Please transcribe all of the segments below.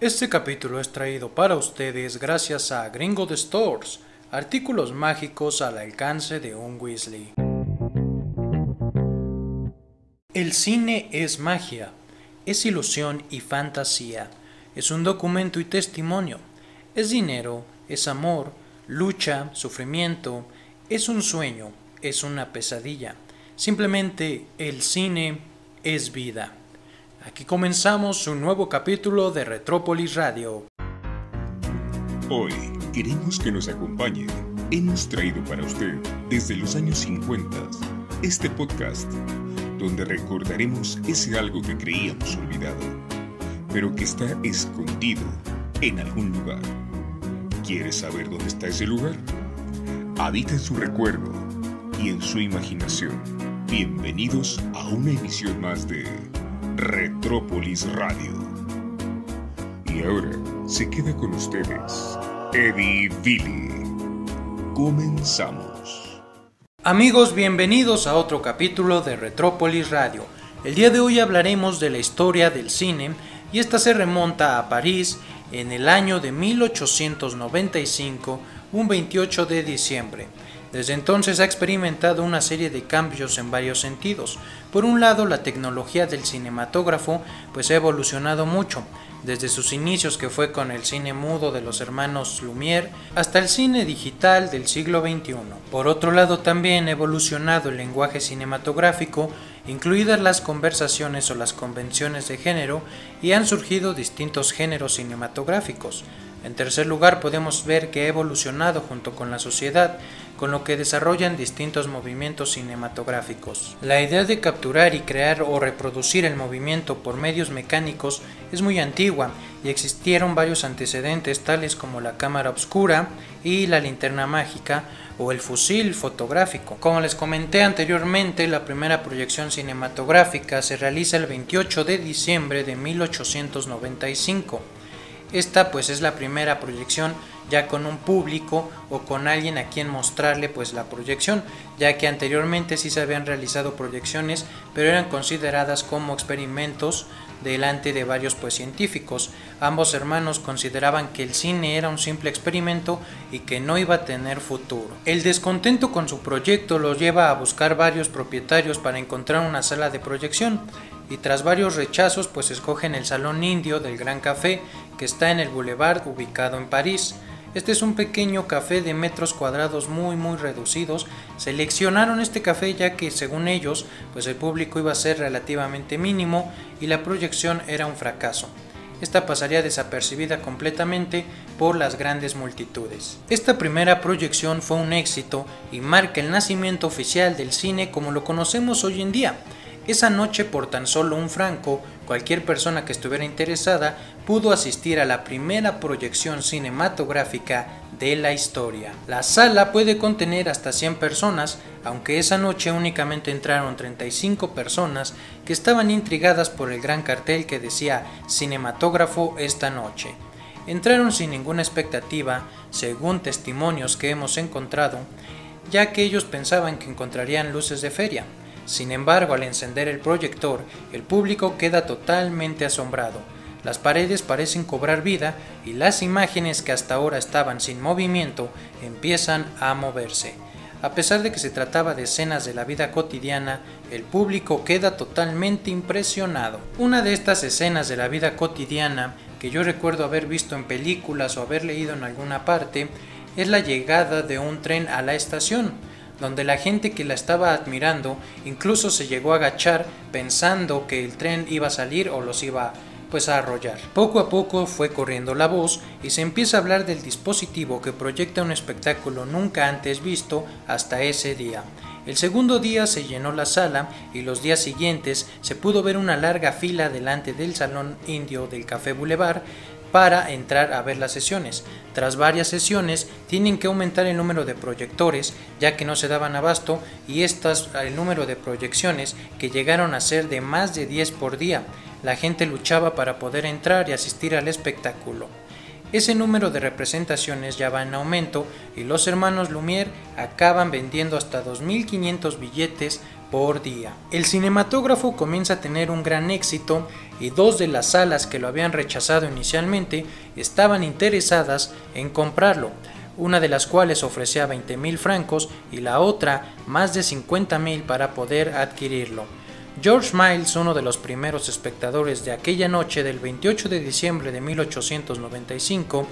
Este capítulo es traído para ustedes gracias a Gringo de Stores, artículos mágicos al alcance de un Weasley. El cine es magia, es ilusión y fantasía, es un documento y testimonio, es dinero, es amor, lucha, sufrimiento, es un sueño, es una pesadilla. Simplemente el cine es vida. Aquí comenzamos un nuevo capítulo de Retrópolis Radio. Hoy queremos que nos acompañe. Hemos traído para usted desde los años 50 este podcast donde recordaremos ese algo que creíamos olvidado, pero que está escondido en algún lugar. ¿Quieres saber dónde está ese lugar? Habita en su recuerdo y en su imaginación. Bienvenidos a una emisión más de Retrópolis Radio. Y ahora se queda con ustedes Eddie Billy. Comenzamos. Amigos, bienvenidos a otro capítulo de Retrópolis Radio. El día de hoy hablaremos de la historia del cine y esta se remonta a París en el año de 1895, un 28 de diciembre. Desde entonces ha experimentado una serie de cambios en varios sentidos. Por un lado, la tecnología del cinematógrafo pues ha evolucionado mucho, desde sus inicios que fue con el cine mudo de los hermanos Lumière hasta el cine digital del siglo XXI. Por otro lado, también ha evolucionado el lenguaje cinematográfico, incluidas las conversaciones o las convenciones de género, y han surgido distintos géneros cinematográficos. En tercer lugar, podemos ver que ha evolucionado junto con la sociedad, con lo que desarrollan distintos movimientos cinematográficos. La idea de capturar y crear o reproducir el movimiento por medios mecánicos es muy antigua y existieron varios antecedentes tales como la cámara oscura y la linterna mágica o el fusil fotográfico. Como les comenté anteriormente, la primera proyección cinematográfica se realiza el 28 de diciembre de 1895 esta pues es la primera proyección ya con un público o con alguien a quien mostrarle pues la proyección, ya que anteriormente sí se habían realizado proyecciones, pero eran consideradas como experimentos delante de varios pues científicos. Ambos hermanos consideraban que el cine era un simple experimento y que no iba a tener futuro. El descontento con su proyecto los lleva a buscar varios propietarios para encontrar una sala de proyección y tras varios rechazos pues escogen el Salón Indio del Gran Café que está en el Boulevard ubicado en París. Este es un pequeño café de metros cuadrados muy muy reducidos. Seleccionaron este café ya que según ellos pues el público iba a ser relativamente mínimo y la proyección era un fracaso. Esta pasaría desapercibida completamente por las grandes multitudes. Esta primera proyección fue un éxito y marca el nacimiento oficial del cine como lo conocemos hoy en día. Esa noche por tan solo un franco, cualquier persona que estuviera interesada pudo asistir a la primera proyección cinematográfica de la historia. La sala puede contener hasta 100 personas, aunque esa noche únicamente entraron 35 personas que estaban intrigadas por el gran cartel que decía cinematógrafo esta noche. Entraron sin ninguna expectativa, según testimonios que hemos encontrado, ya que ellos pensaban que encontrarían luces de feria. Sin embargo, al encender el proyector, el público queda totalmente asombrado. Las paredes parecen cobrar vida y las imágenes que hasta ahora estaban sin movimiento empiezan a moverse. A pesar de que se trataba de escenas de la vida cotidiana, el público queda totalmente impresionado. Una de estas escenas de la vida cotidiana que yo recuerdo haber visto en películas o haber leído en alguna parte es la llegada de un tren a la estación donde la gente que la estaba admirando incluso se llegó a agachar pensando que el tren iba a salir o los iba pues a arrollar. Poco a poco fue corriendo la voz y se empieza a hablar del dispositivo que proyecta un espectáculo nunca antes visto hasta ese día. El segundo día se llenó la sala y los días siguientes se pudo ver una larga fila delante del salón indio del Café Boulevard para entrar a ver las sesiones. Tras varias sesiones tienen que aumentar el número de proyectores ya que no se daban abasto y estas el número de proyecciones que llegaron a ser de más de 10 por día. La gente luchaba para poder entrar y asistir al espectáculo. Ese número de representaciones ya va en aumento y los hermanos Lumière acaban vendiendo hasta 2.500 billetes por día. El cinematógrafo comienza a tener un gran éxito y dos de las salas que lo habían rechazado inicialmente estaban interesadas en comprarlo, una de las cuales ofrecía 20 mil francos y la otra más de 50 mil para poder adquirirlo. George Miles, uno de los primeros espectadores de aquella noche del 28 de diciembre de 1895,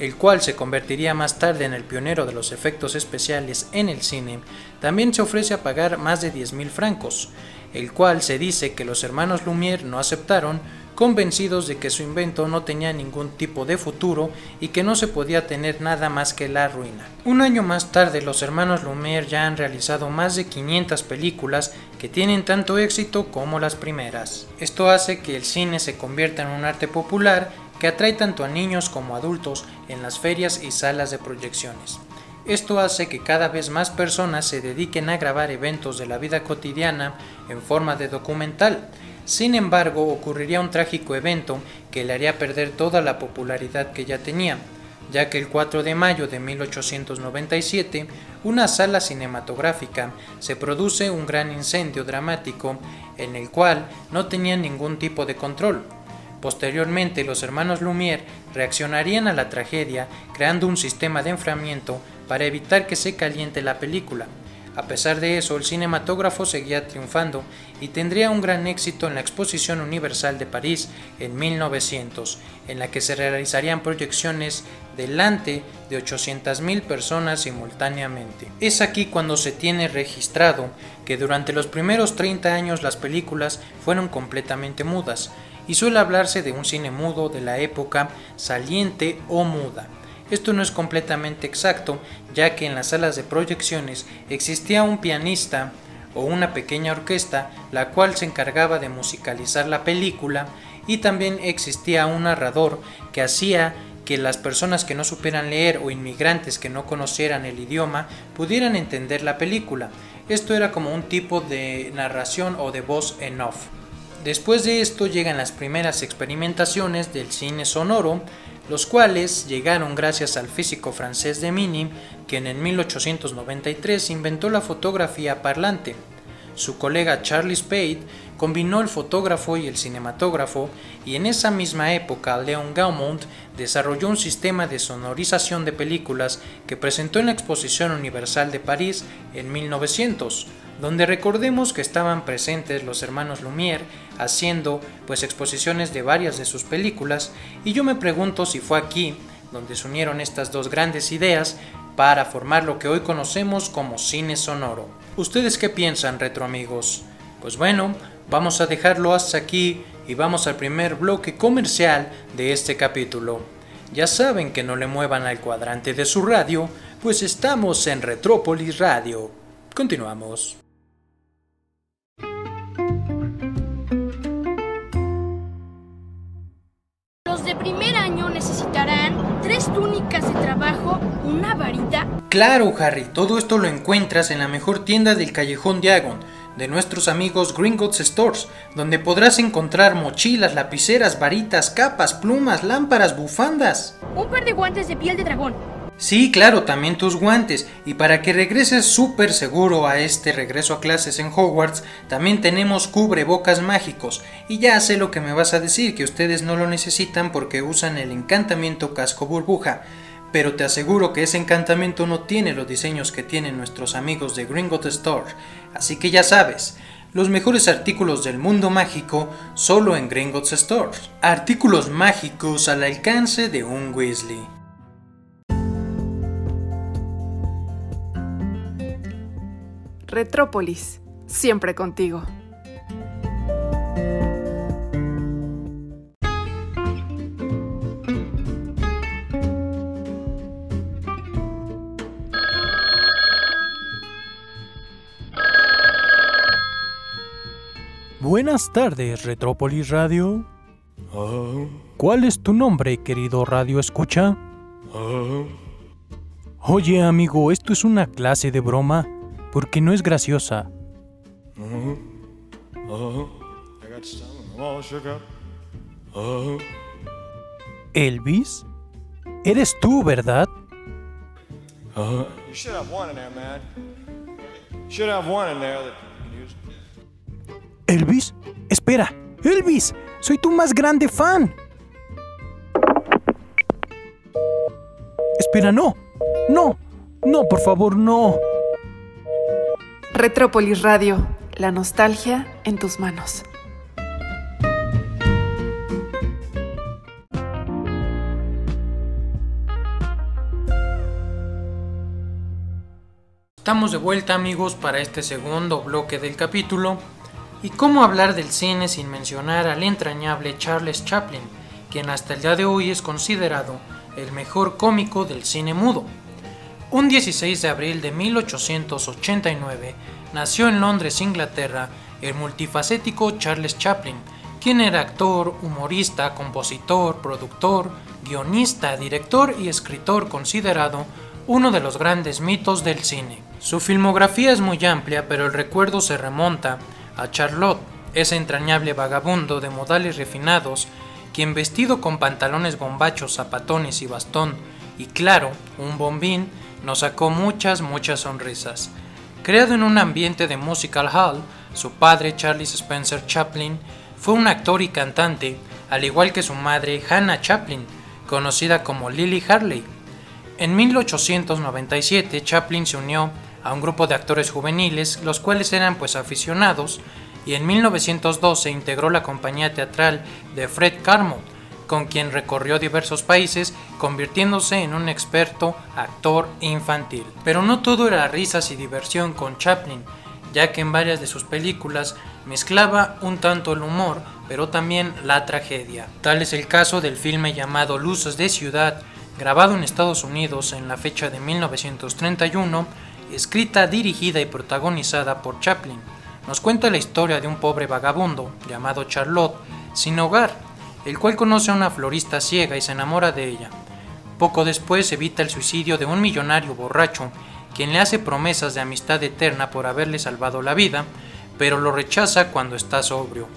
el cual se convertiría más tarde en el pionero de los efectos especiales en el cine, también se ofrece a pagar más de 10.000 francos, el cual se dice que los hermanos Lumière no aceptaron, convencidos de que su invento no tenía ningún tipo de futuro y que no se podía tener nada más que la ruina. Un año más tarde, los hermanos Lumière ya han realizado más de 500 películas que tienen tanto éxito como las primeras. Esto hace que el cine se convierta en un arte popular que atrae tanto a niños como a adultos en las ferias y salas de proyecciones. Esto hace que cada vez más personas se dediquen a grabar eventos de la vida cotidiana en forma de documental. Sin embargo, ocurriría un trágico evento que le haría perder toda la popularidad que ya tenía, ya que el 4 de mayo de 1897, una sala cinematográfica se produce un gran incendio dramático en el cual no tenía ningún tipo de control. Posteriormente, los hermanos Lumière reaccionarían a la tragedia creando un sistema de enfriamiento para evitar que se caliente la película. A pesar de eso, el cinematógrafo seguía triunfando y tendría un gran éxito en la Exposición Universal de París en 1900, en la que se realizarían proyecciones delante de 800.000 personas simultáneamente. Es aquí cuando se tiene registrado que durante los primeros 30 años las películas fueron completamente mudas, y suele hablarse de un cine mudo de la época saliente o muda. Esto no es completamente exacto, ya que en las salas de proyecciones existía un pianista o una pequeña orquesta, la cual se encargaba de musicalizar la película, y también existía un narrador que hacía que las personas que no supieran leer o inmigrantes que no conocieran el idioma pudieran entender la película. Esto era como un tipo de narración o de voz en off. Después de esto llegan las primeras experimentaciones del cine sonoro, los cuales llegaron gracias al físico francés de Mini, quien en 1893 inventó la fotografía parlante. Su colega Charlie Spade combinó el fotógrafo y el cinematógrafo y en esa misma época Leon Gaumont desarrolló un sistema de sonorización de películas que presentó en la Exposición Universal de París en 1900 donde recordemos que estaban presentes los hermanos Lumière haciendo pues exposiciones de varias de sus películas y yo me pregunto si fue aquí donde se unieron estas dos grandes ideas para formar lo que hoy conocemos como cine sonoro. ¿Ustedes qué piensan, retro amigos? Pues bueno, vamos a dejarlo hasta aquí y vamos al primer bloque comercial de este capítulo. Ya saben que no le muevan al cuadrante de su radio, pues estamos en Retrópolis Radio. Continuamos. túnicas de trabajo, una varita. Claro, Harry, todo esto lo encuentras en la mejor tienda del callejón Diagon, de nuestros amigos Gringotts Stores, donde podrás encontrar mochilas, lapiceras, varitas, capas, plumas, lámparas, bufandas. Un par de guantes de piel de dragón. Sí, claro, también tus guantes. Y para que regreses súper seguro a este regreso a clases en Hogwarts, también tenemos cubrebocas mágicos. Y ya sé lo que me vas a decir, que ustedes no lo necesitan porque usan el encantamiento casco burbuja. Pero te aseguro que ese encantamiento no tiene los diseños que tienen nuestros amigos de Gringotts Store. Así que ya sabes, los mejores artículos del mundo mágico solo en Gringotts Store. Artículos mágicos al alcance de un Weasley. Retrópolis, siempre contigo. Buenas tardes, Retrópolis Radio. ¿Cuál es tu nombre, querido Radio Escucha? Oye, amigo, ¿esto es una clase de broma? porque no es graciosa. Elvis, eres tú, ¿verdad? ¿Elvis? Espera, Elvis, soy tu más grande fan. Espera, no, no, no, por favor, no. Retrópolis Radio, la nostalgia en tus manos. Estamos de vuelta amigos para este segundo bloque del capítulo. ¿Y cómo hablar del cine sin mencionar al entrañable Charles Chaplin, quien hasta el día de hoy es considerado el mejor cómico del cine mudo? Un 16 de abril de 1889 nació en Londres, Inglaterra, el multifacético Charles Chaplin, quien era actor, humorista, compositor, productor, guionista, director y escritor considerado uno de los grandes mitos del cine. Su filmografía es muy amplia, pero el recuerdo se remonta a Charlotte, ese entrañable vagabundo de modales refinados, quien vestido con pantalones bombachos, zapatones y bastón, y claro, un bombín, nos sacó muchas, muchas sonrisas. Creado en un ambiente de musical hall, su padre, Charles Spencer Chaplin, fue un actor y cantante, al igual que su madre, Hannah Chaplin, conocida como Lily Harley. En 1897, Chaplin se unió a un grupo de actores juveniles, los cuales eran pues aficionados, y en 1912 integró la compañía teatral de Fred Carmo, con quien recorrió diversos países, convirtiéndose en un experto actor infantil. Pero no todo era risas y diversión con Chaplin, ya que en varias de sus películas mezclaba un tanto el humor, pero también la tragedia. Tal es el caso del filme llamado Luces de Ciudad, grabado en Estados Unidos en la fecha de 1931, escrita, dirigida y protagonizada por Chaplin. Nos cuenta la historia de un pobre vagabundo llamado Charlotte, sin hogar, el cual conoce a una florista ciega y se enamora de ella. Poco después evita el suicidio de un millonario borracho, quien le hace promesas de amistad eterna por haberle salvado la vida, pero lo rechaza cuando está sobrio.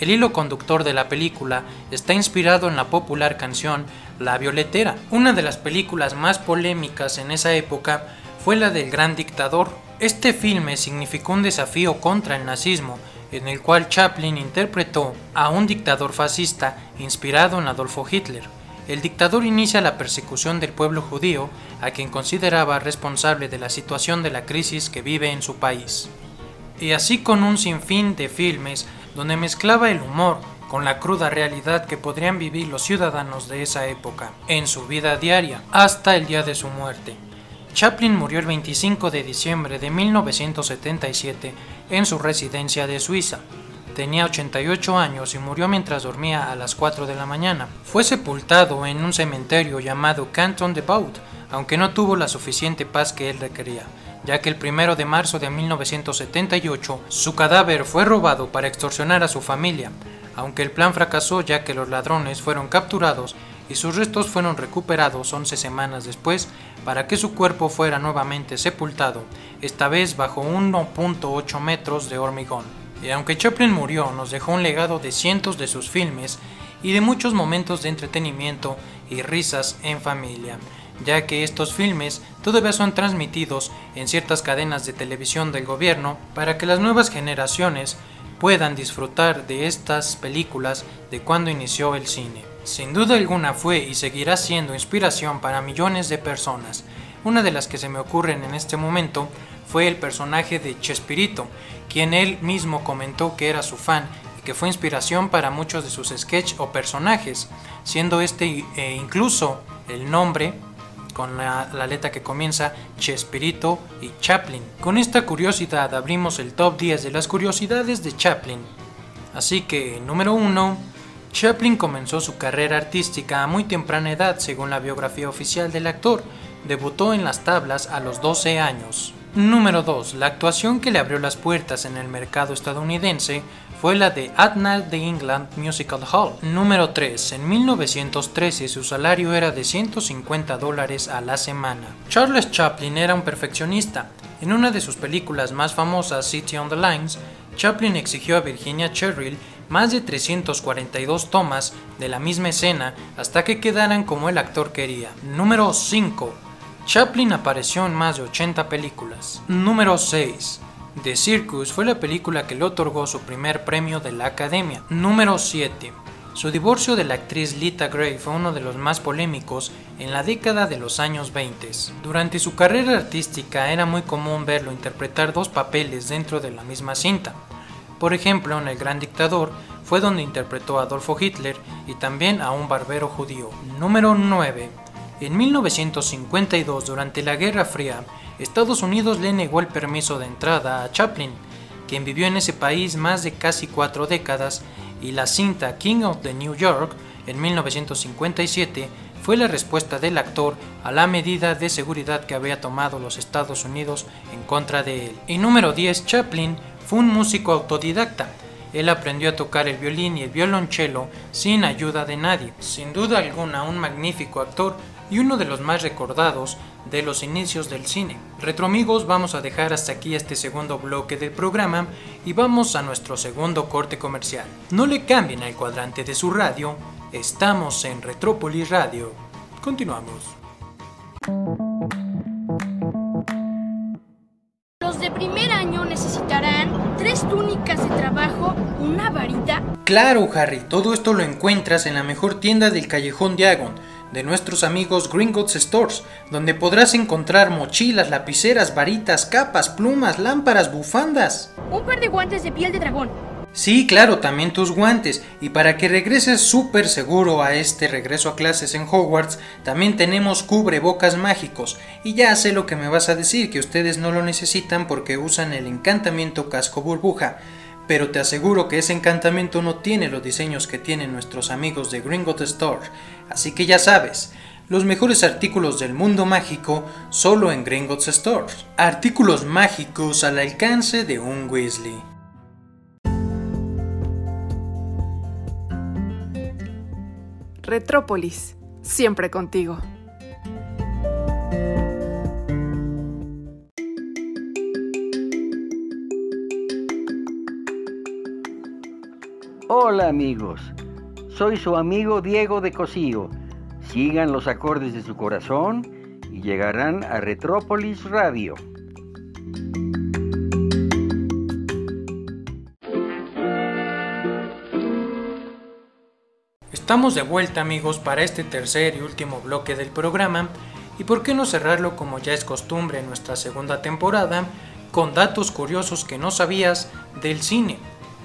El hilo conductor de la película está inspirado en la popular canción La Violetera, una de las películas más polémicas en esa época fue la del gran dictador. Este filme significó un desafío contra el nazismo, en el cual Chaplin interpretó a un dictador fascista inspirado en Adolfo Hitler. El dictador inicia la persecución del pueblo judío, a quien consideraba responsable de la situación de la crisis que vive en su país. Y así con un sinfín de filmes donde mezclaba el humor con la cruda realidad que podrían vivir los ciudadanos de esa época en su vida diaria hasta el día de su muerte. Chaplin murió el 25 de diciembre de 1977 en su residencia de Suiza. Tenía 88 años y murió mientras dormía a las 4 de la mañana. Fue sepultado en un cementerio llamado Canton de Baud, aunque no tuvo la suficiente paz que él requería, ya que el 1 de marzo de 1978 su cadáver fue robado para extorsionar a su familia, aunque el plan fracasó ya que los ladrones fueron capturados y sus restos fueron recuperados 11 semanas después para que su cuerpo fuera nuevamente sepultado, esta vez bajo 1.8 metros de hormigón. Y aunque Chaplin murió, nos dejó un legado de cientos de sus filmes y de muchos momentos de entretenimiento y risas en familia, ya que estos filmes todavía son transmitidos en ciertas cadenas de televisión del gobierno para que las nuevas generaciones puedan disfrutar de estas películas de cuando inició el cine. Sin duda alguna fue y seguirá siendo inspiración para millones de personas. Una de las que se me ocurren en este momento fue el personaje de Chespirito, quien él mismo comentó que era su fan y que fue inspiración para muchos de sus sketches o personajes, siendo este eh, incluso el nombre con la, la, letra que comienza Chespirito y Chaplin. Con esta curiosidad abrimos el top 10 de las curiosidades de Chaplin. Así que, número 1, Chaplin comenzó su carrera artística a muy temprana edad, según la biografía oficial del actor. Debutó en las tablas a los 12 años. Número 2. La actuación que le abrió las puertas en el mercado estadounidense fue la de Adna de England Musical Hall. Número 3. En 1913 su salario era de 150 dólares a la semana. Charles Chaplin era un perfeccionista. En una de sus películas más famosas, City on the Lines, Chaplin exigió a Virginia Cherrill más de 342 tomas de la misma escena hasta que quedaran como el actor quería. Número 5. Chaplin apareció en más de 80 películas. Número 6. The Circus fue la película que le otorgó su primer premio de la Academia. Número 7. Su divorcio de la actriz Lita Gray fue uno de los más polémicos en la década de los años 20. Durante su carrera artística era muy común verlo interpretar dos papeles dentro de la misma cinta. Por ejemplo, en El Gran Dictador fue donde interpretó a Adolfo Hitler y también a un barbero judío. Número 9. En 1952, durante la Guerra Fría, Estados Unidos le negó el permiso de entrada a Chaplin, quien vivió en ese país más de casi cuatro décadas y la cinta King of the New York en 1957 fue la respuesta del actor a la medida de seguridad que había tomado los Estados Unidos en contra de él. Y número 10, Chaplin fue un músico autodidacta. Él aprendió a tocar el violín y el violonchelo sin ayuda de nadie. Sin duda alguna, un magnífico actor y uno de los más recordados de los inicios del cine. Retro amigos, vamos a dejar hasta aquí este segundo bloque del programa y vamos a nuestro segundo corte comercial. No le cambien al cuadrante de su radio, estamos en Retrópolis Radio. Continuamos. Claro, Harry, todo esto lo encuentras en la mejor tienda del callejón Diagon de nuestros amigos Gringotts Stores, donde podrás encontrar mochilas, lapiceras, varitas, capas, plumas, lámparas, bufandas. Un par de guantes de piel de dragón. Sí, claro, también tus guantes. Y para que regreses súper seguro a este regreso a clases en Hogwarts, también tenemos cubrebocas mágicos. Y ya sé lo que me vas a decir, que ustedes no lo necesitan porque usan el encantamiento casco burbuja pero te aseguro que ese encantamiento no tiene los diseños que tienen nuestros amigos de Gringot Store, así que ya sabes, los mejores artículos del mundo mágico solo en Gringotts Store. Artículos mágicos al alcance de un Weasley. Retrópolis, siempre contigo. Hola amigos, soy su amigo Diego de Cosío. Sigan los acordes de su corazón y llegarán a Retrópolis Radio. Estamos de vuelta amigos para este tercer y último bloque del programa y por qué no cerrarlo como ya es costumbre en nuestra segunda temporada con datos curiosos que no sabías del cine.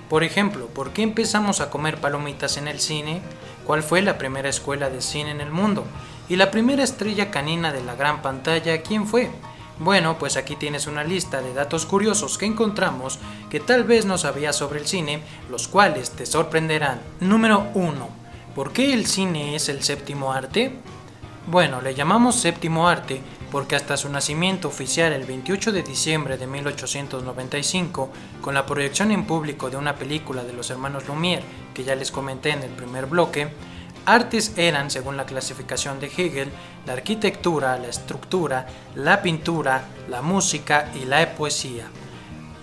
Por ejemplo, ¿por qué empezamos a comer palomitas en el cine? ¿Cuál fue la primera escuela de cine en el mundo? ¿Y la primera estrella canina de la gran pantalla quién fue? Bueno, pues aquí tienes una lista de datos curiosos que encontramos que tal vez no sabías sobre el cine, los cuales te sorprenderán. Número 1. ¿Por qué el cine es el séptimo arte? Bueno, le llamamos séptimo arte porque hasta su nacimiento oficial el 28 de diciembre de 1895, con la proyección en público de una película de los hermanos Lumière, que ya les comenté en el primer bloque, artes eran, según la clasificación de Hegel, la arquitectura, la estructura, la pintura, la música y la poesía.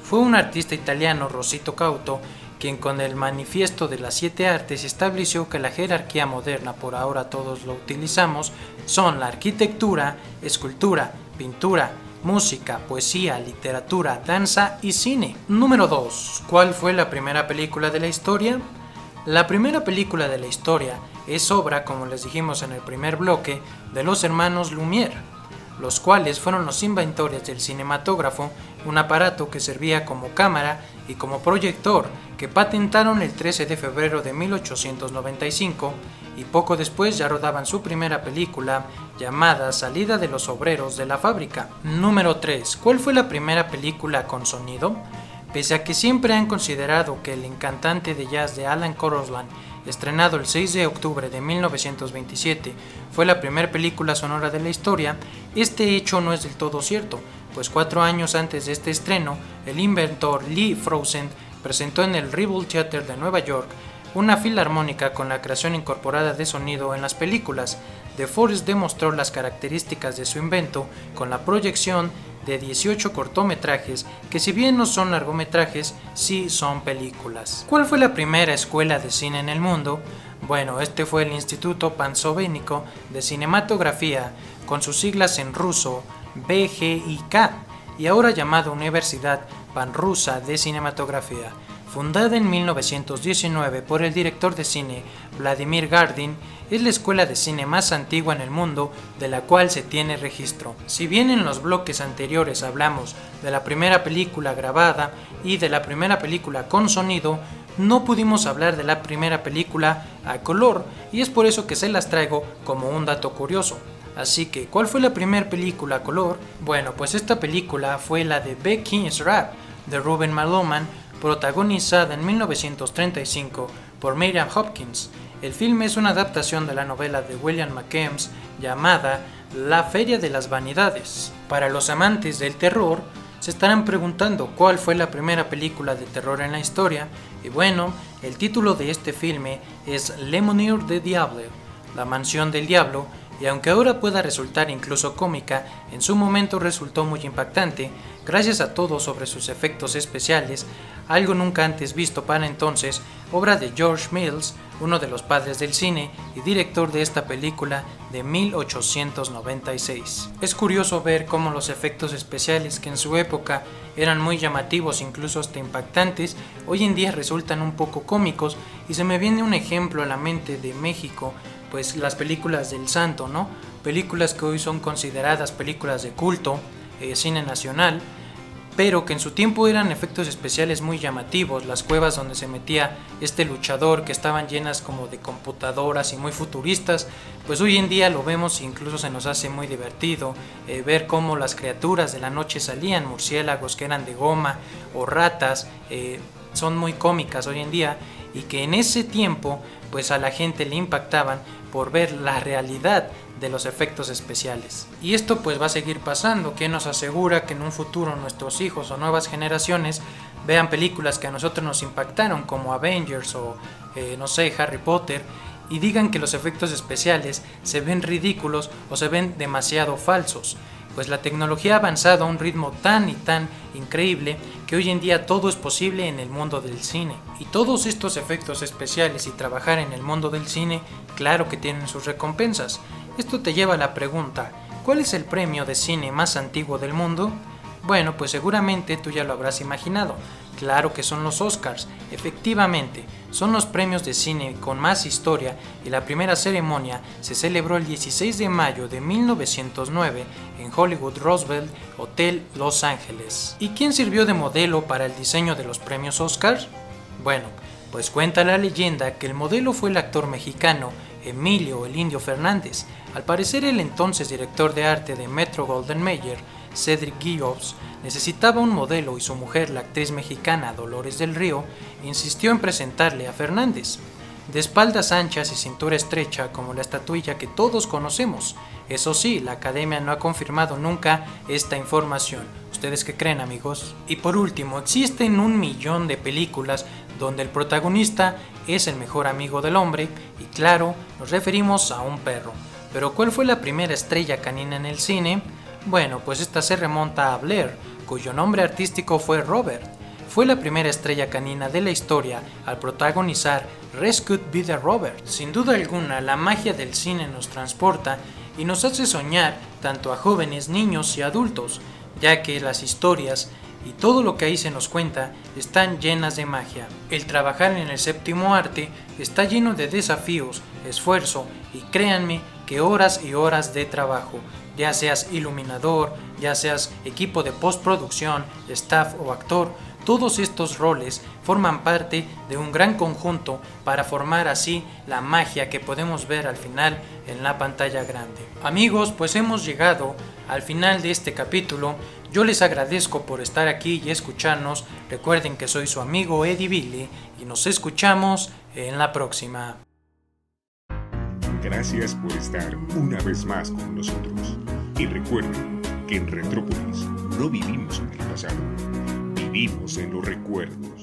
Fue un artista italiano, Rosito Cauto, quien con el Manifiesto de las Siete Artes estableció que la jerarquía moderna, por ahora todos lo utilizamos, son la arquitectura, escultura, pintura, música, poesía, literatura, danza y cine. Número 2. ¿Cuál fue la primera película de la historia? La primera película de la historia es obra, como les dijimos en el primer bloque, de los hermanos Lumière, los cuales fueron los inventores del cinematógrafo, un aparato que servía como cámara y como proyector que patentaron el 13 de febrero de 1895 y poco después ya rodaban su primera película llamada Salida de los Obreros de la Fábrica. Número 3. ¿Cuál fue la primera película con sonido? Pese a que siempre han considerado que El encantante de jazz de Alan Corosland, estrenado el 6 de octubre de 1927, fue la primera película sonora de la historia, este hecho no es del todo cierto, pues cuatro años antes de este estreno, el inventor Lee Frozen presentó en el Revel Theater de Nueva York una filarmónica con la creación incorporada de sonido en las películas. De Forest demostró las características de su invento con la proyección de 18 cortometrajes que si bien no son largometrajes, sí son películas. ¿Cuál fue la primera escuela de cine en el mundo? Bueno, este fue el Instituto Pansovénico de Cinematografía, con sus siglas en ruso BGIK, y ahora llamada Universidad Panrusa de Cinematografía. Fundada en 1919 por el director de cine Vladimir Gardin, es la escuela de cine más antigua en el mundo de la cual se tiene registro. Si bien en los bloques anteriores hablamos de la primera película grabada y de la primera película con sonido, no pudimos hablar de la primera película a color y es por eso que se las traigo como un dato curioso. Así que, ¿cuál fue la primera película a color? Bueno, pues esta película fue la de Becky's Rap de Ruben Maloman, protagonizada en 1935 por Miriam Hopkins. El filme es una adaptación de la novela de William McKems llamada La Feria de las Vanidades. Para los amantes del terror, se estarán preguntando cuál fue la primera película de terror en la historia, y bueno, el título de este filme es Lemonade de Diablo, la mansión del diablo, y aunque ahora pueda resultar incluso cómica, en su momento resultó muy impactante, gracias a todo sobre sus efectos especiales, algo nunca antes visto para entonces, obra de George Mills, uno de los padres del cine y director de esta película de 1896. Es curioso ver cómo los efectos especiales que en su época eran muy llamativos, incluso hasta impactantes, hoy en día resultan un poco cómicos y se me viene un ejemplo a la mente de México, pues las películas del santo, ¿no? Películas que hoy son consideradas películas de culto, eh, cine nacional, pero que en su tiempo eran efectos especiales muy llamativos, las cuevas donde se metía este luchador que estaban llenas como de computadoras y muy futuristas, pues hoy en día lo vemos e incluso se nos hace muy divertido eh, ver cómo las criaturas de la noche salían, murciélagos que eran de goma o ratas, eh, son muy cómicas hoy en día y que en ese tiempo pues a la gente le impactaban por ver la realidad de los efectos especiales. Y esto pues va a seguir pasando, que nos asegura que en un futuro nuestros hijos o nuevas generaciones vean películas que a nosotros nos impactaron como Avengers o eh, no sé, Harry Potter y digan que los efectos especiales se ven ridículos o se ven demasiado falsos pues la tecnología ha avanzado a un ritmo tan y tan increíble que hoy en día todo es posible en el mundo del cine. Y todos estos efectos especiales y trabajar en el mundo del cine, claro que tienen sus recompensas. Esto te lleva a la pregunta, ¿cuál es el premio de cine más antiguo del mundo? Bueno, pues seguramente tú ya lo habrás imaginado. Claro que son los Oscars. Efectivamente, son los premios de cine con más historia y la primera ceremonia se celebró el 16 de mayo de 1909 en Hollywood Roosevelt Hotel Los Ángeles. ¿Y quién sirvió de modelo para el diseño de los premios Oscars? Bueno, pues cuenta la leyenda que el modelo fue el actor mexicano Emilio el Indio Fernández. Al parecer el entonces director de arte de Metro Golden Mayer Cedric Gibbs, necesitaba un modelo y su mujer, la actriz mexicana Dolores del Río, insistió en presentarle a Fernández. De espaldas anchas y cintura estrecha como la estatuilla que todos conocemos. Eso sí, la academia no ha confirmado nunca esta información. ¿Ustedes qué creen amigos? Y por último, existen un millón de películas donde el protagonista es el mejor amigo del hombre y claro, nos referimos a un perro. Pero ¿cuál fue la primera estrella canina en el cine? Bueno, pues esta se remonta a Blair, cuyo nombre artístico fue Robert. Fue la primera estrella canina de la historia al protagonizar Rescued by the Robert. Sin duda alguna, la magia del cine nos transporta y nos hace soñar tanto a jóvenes, niños y adultos, ya que las historias y todo lo que ahí se nos cuenta están llenas de magia. El trabajar en el séptimo arte está lleno de desafíos, esfuerzo y créanme que horas y horas de trabajo ya seas iluminador, ya seas equipo de postproducción, staff o actor, todos estos roles forman parte de un gran conjunto para formar así la magia que podemos ver al final en la pantalla grande. Amigos, pues hemos llegado al final de este capítulo. Yo les agradezco por estar aquí y escucharnos. Recuerden que soy su amigo Eddie Billy y nos escuchamos en la próxima. Gracias por estar una vez más con nosotros. Y recuerden que en Retrópolis no vivimos en el pasado, vivimos en los recuerdos.